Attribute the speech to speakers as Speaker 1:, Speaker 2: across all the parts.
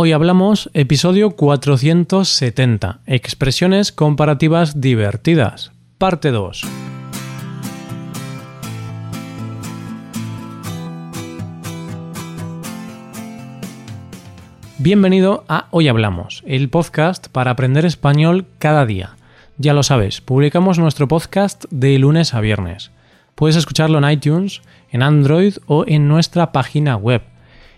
Speaker 1: Hoy hablamos episodio 470, expresiones comparativas divertidas, parte 2. Bienvenido a Hoy Hablamos, el podcast para aprender español cada día. Ya lo sabes, publicamos nuestro podcast de lunes a viernes. Puedes escucharlo en iTunes, en Android o en nuestra página web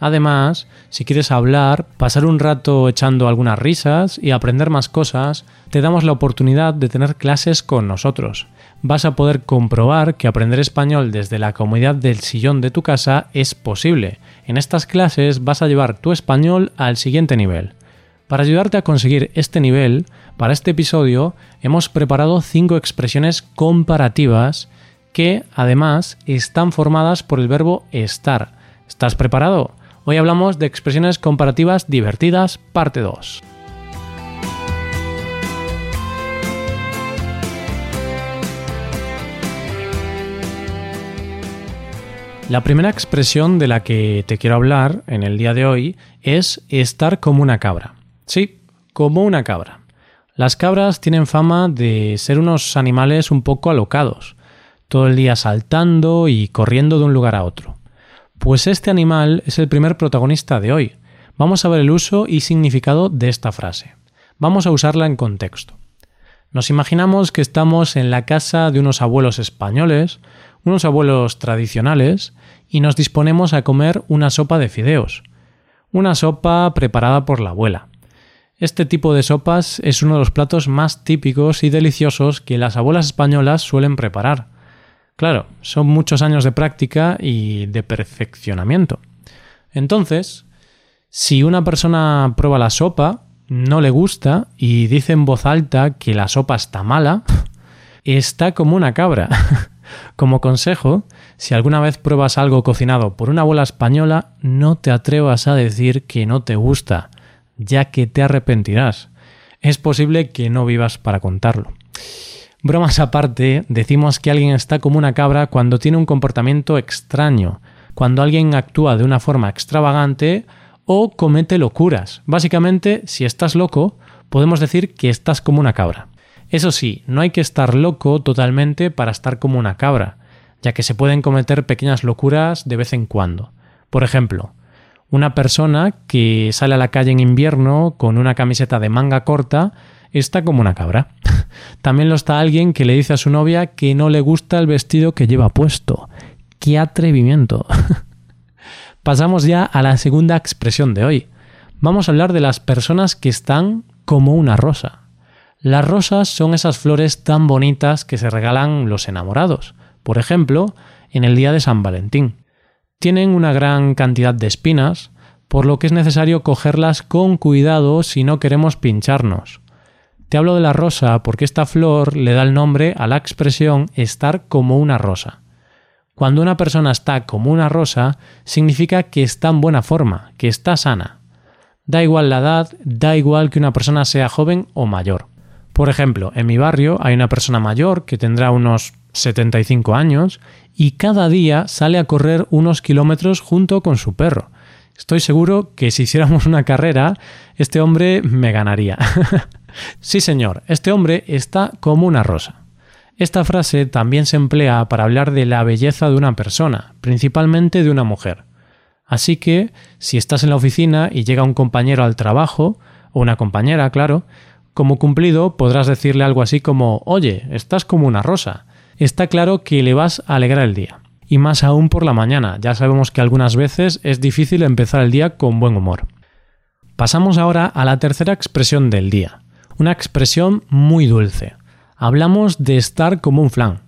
Speaker 1: Además, si quieres hablar, pasar un rato echando algunas risas y aprender más cosas, te damos la oportunidad de tener clases con nosotros vas a poder comprobar que aprender español desde la comodidad del sillón de tu casa es posible. En estas clases vas a llevar tu español al siguiente nivel. Para ayudarte a conseguir este nivel, para este episodio hemos preparado 5 expresiones comparativas que además están formadas por el verbo estar. ¿Estás preparado? Hoy hablamos de expresiones comparativas divertidas, parte 2. La primera expresión de la que te quiero hablar en el día de hoy es estar como una cabra. Sí, como una cabra. Las cabras tienen fama de ser unos animales un poco alocados, todo el día saltando y corriendo de un lugar a otro. Pues este animal es el primer protagonista de hoy. Vamos a ver el uso y significado de esta frase. Vamos a usarla en contexto. Nos imaginamos que estamos en la casa de unos abuelos españoles, unos abuelos tradicionales, y nos disponemos a comer una sopa de fideos, una sopa preparada por la abuela. Este tipo de sopas es uno de los platos más típicos y deliciosos que las abuelas españolas suelen preparar. Claro, son muchos años de práctica y de perfeccionamiento. Entonces, si una persona prueba la sopa, no le gusta y dice en voz alta que la sopa está mala, está como una cabra. Como consejo, si alguna vez pruebas algo cocinado por una abuela española, no te atrevas a decir que no te gusta, ya que te arrepentirás. Es posible que no vivas para contarlo. Bromas aparte, decimos que alguien está como una cabra cuando tiene un comportamiento extraño, cuando alguien actúa de una forma extravagante o comete locuras. Básicamente, si estás loco, podemos decir que estás como una cabra. Eso sí, no hay que estar loco totalmente para estar como una cabra, ya que se pueden cometer pequeñas locuras de vez en cuando. Por ejemplo, una persona que sale a la calle en invierno con una camiseta de manga corta está como una cabra. También lo está alguien que le dice a su novia que no le gusta el vestido que lleva puesto. ¡Qué atrevimiento! Pasamos ya a la segunda expresión de hoy. Vamos a hablar de las personas que están como una rosa. Las rosas son esas flores tan bonitas que se regalan los enamorados, por ejemplo, en el día de San Valentín. Tienen una gran cantidad de espinas, por lo que es necesario cogerlas con cuidado si no queremos pincharnos. Te hablo de la rosa porque esta flor le da el nombre a la expresión estar como una rosa. Cuando una persona está como una rosa, significa que está en buena forma, que está sana. Da igual la edad, da igual que una persona sea joven o mayor. Por ejemplo, en mi barrio hay una persona mayor que tendrá unos 75 años y cada día sale a correr unos kilómetros junto con su perro. Estoy seguro que si hiciéramos una carrera, este hombre me ganaría. sí, señor, este hombre está como una rosa. Esta frase también se emplea para hablar de la belleza de una persona, principalmente de una mujer. Así que, si estás en la oficina y llega un compañero al trabajo, o una compañera, claro, como cumplido podrás decirle algo así como Oye, estás como una rosa. Está claro que le vas a alegrar el día. Y más aún por la mañana, ya sabemos que algunas veces es difícil empezar el día con buen humor. Pasamos ahora a la tercera expresión del día, una expresión muy dulce. Hablamos de estar como un flan.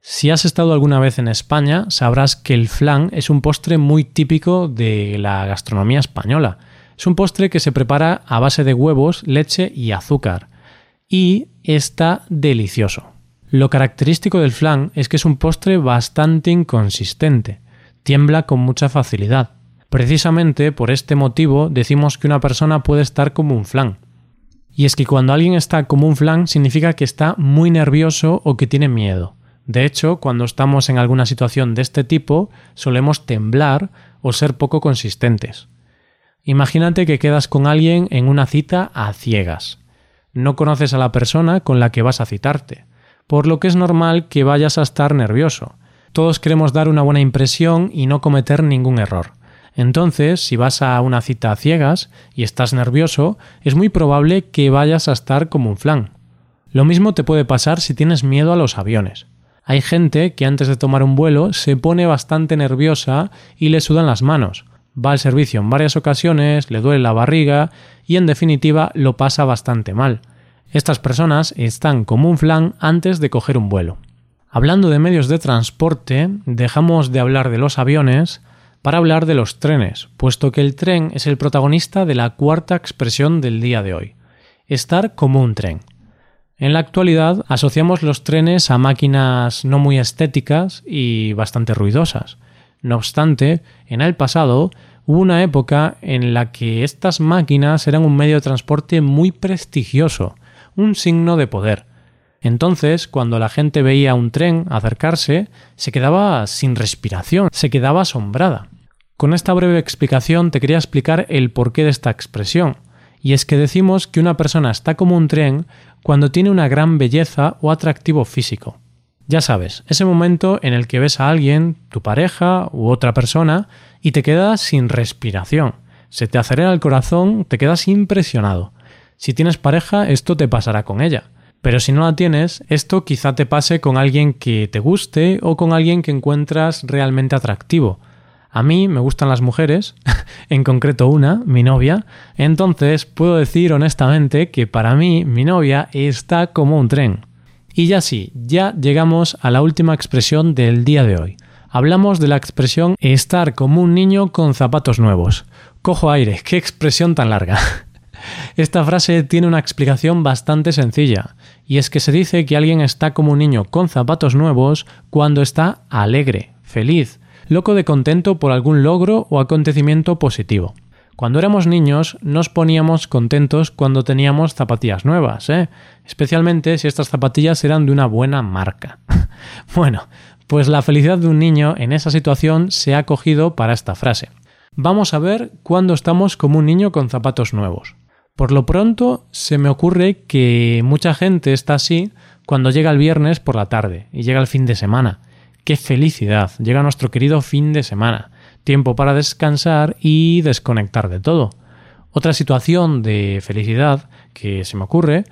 Speaker 1: Si has estado alguna vez en España, sabrás que el flan es un postre muy típico de la gastronomía española es un postre que se prepara a base de huevos, leche y azúcar. Y está delicioso. Lo característico del flan es que es un postre bastante inconsistente, tiembla con mucha facilidad. Precisamente por este motivo decimos que una persona puede estar como un flan. Y es que cuando alguien está como un flan significa que está muy nervioso o que tiene miedo. De hecho, cuando estamos en alguna situación de este tipo, solemos temblar o ser poco consistentes. Imagínate que quedas con alguien en una cita a ciegas. No conoces a la persona con la que vas a citarte, por lo que es normal que vayas a estar nervioso. Todos queremos dar una buena impresión y no cometer ningún error. Entonces, si vas a una cita a ciegas y estás nervioso, es muy probable que vayas a estar como un flan. Lo mismo te puede pasar si tienes miedo a los aviones. Hay gente que antes de tomar un vuelo se pone bastante nerviosa y le sudan las manos. Va al servicio en varias ocasiones, le duele la barriga y en definitiva lo pasa bastante mal. Estas personas están como un flan antes de coger un vuelo. Hablando de medios de transporte, dejamos de hablar de los aviones para hablar de los trenes, puesto que el tren es el protagonista de la cuarta expresión del día de hoy. Estar como un tren. En la actualidad asociamos los trenes a máquinas no muy estéticas y bastante ruidosas. No obstante, en el pasado hubo una época en la que estas máquinas eran un medio de transporte muy prestigioso, un signo de poder. Entonces, cuando la gente veía un tren acercarse, se quedaba sin respiración, se quedaba asombrada. Con esta breve explicación te quería explicar el porqué de esta expresión, y es que decimos que una persona está como un tren cuando tiene una gran belleza o atractivo físico. Ya sabes, ese momento en el que ves a alguien, tu pareja u otra persona, y te quedas sin respiración. Se te acelera el corazón, te quedas impresionado. Si tienes pareja, esto te pasará con ella. Pero si no la tienes, esto quizá te pase con alguien que te guste o con alguien que encuentras realmente atractivo. A mí me gustan las mujeres, en concreto una, mi novia, entonces puedo decir honestamente que para mí mi novia está como un tren. Y ya sí, ya llegamos a la última expresión del día de hoy. Hablamos de la expresión estar como un niño con zapatos nuevos. Cojo aire, qué expresión tan larga. Esta frase tiene una explicación bastante sencilla, y es que se dice que alguien está como un niño con zapatos nuevos cuando está alegre, feliz, loco de contento por algún logro o acontecimiento positivo. Cuando éramos niños nos poníamos contentos cuando teníamos zapatillas nuevas, ¿eh? especialmente si estas zapatillas eran de una buena marca. bueno, pues la felicidad de un niño en esa situación se ha cogido para esta frase. Vamos a ver cuándo estamos como un niño con zapatos nuevos. Por lo pronto, se me ocurre que mucha gente está así cuando llega el viernes por la tarde y llega el fin de semana. ¡Qué felicidad! Llega nuestro querido fin de semana. Tiempo para descansar y desconectar de todo. Otra situación de felicidad que se me ocurre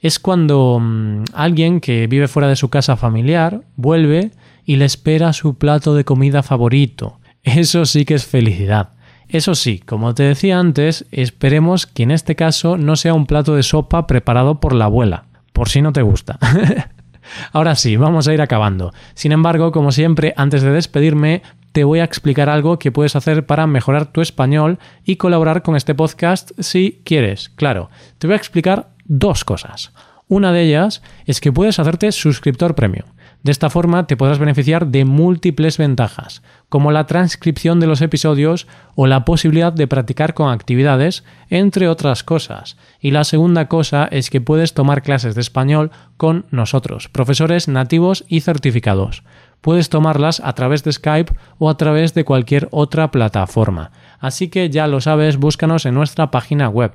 Speaker 1: es cuando mm, alguien que vive fuera de su casa familiar vuelve y le espera su plato de comida favorito. Eso sí que es felicidad. Eso sí, como te decía antes, esperemos que en este caso no sea un plato de sopa preparado por la abuela, por si no te gusta. Ahora sí, vamos a ir acabando. Sin embargo, como siempre, antes de despedirme, te voy a explicar algo que puedes hacer para mejorar tu español y colaborar con este podcast si quieres. Claro, te voy a explicar dos cosas. Una de ellas es que puedes hacerte suscriptor premium. De esta forma te podrás beneficiar de múltiples ventajas, como la transcripción de los episodios o la posibilidad de practicar con actividades, entre otras cosas. Y la segunda cosa es que puedes tomar clases de español con nosotros, profesores nativos y certificados. Puedes tomarlas a través de Skype o a través de cualquier otra plataforma. Así que ya lo sabes, búscanos en nuestra página web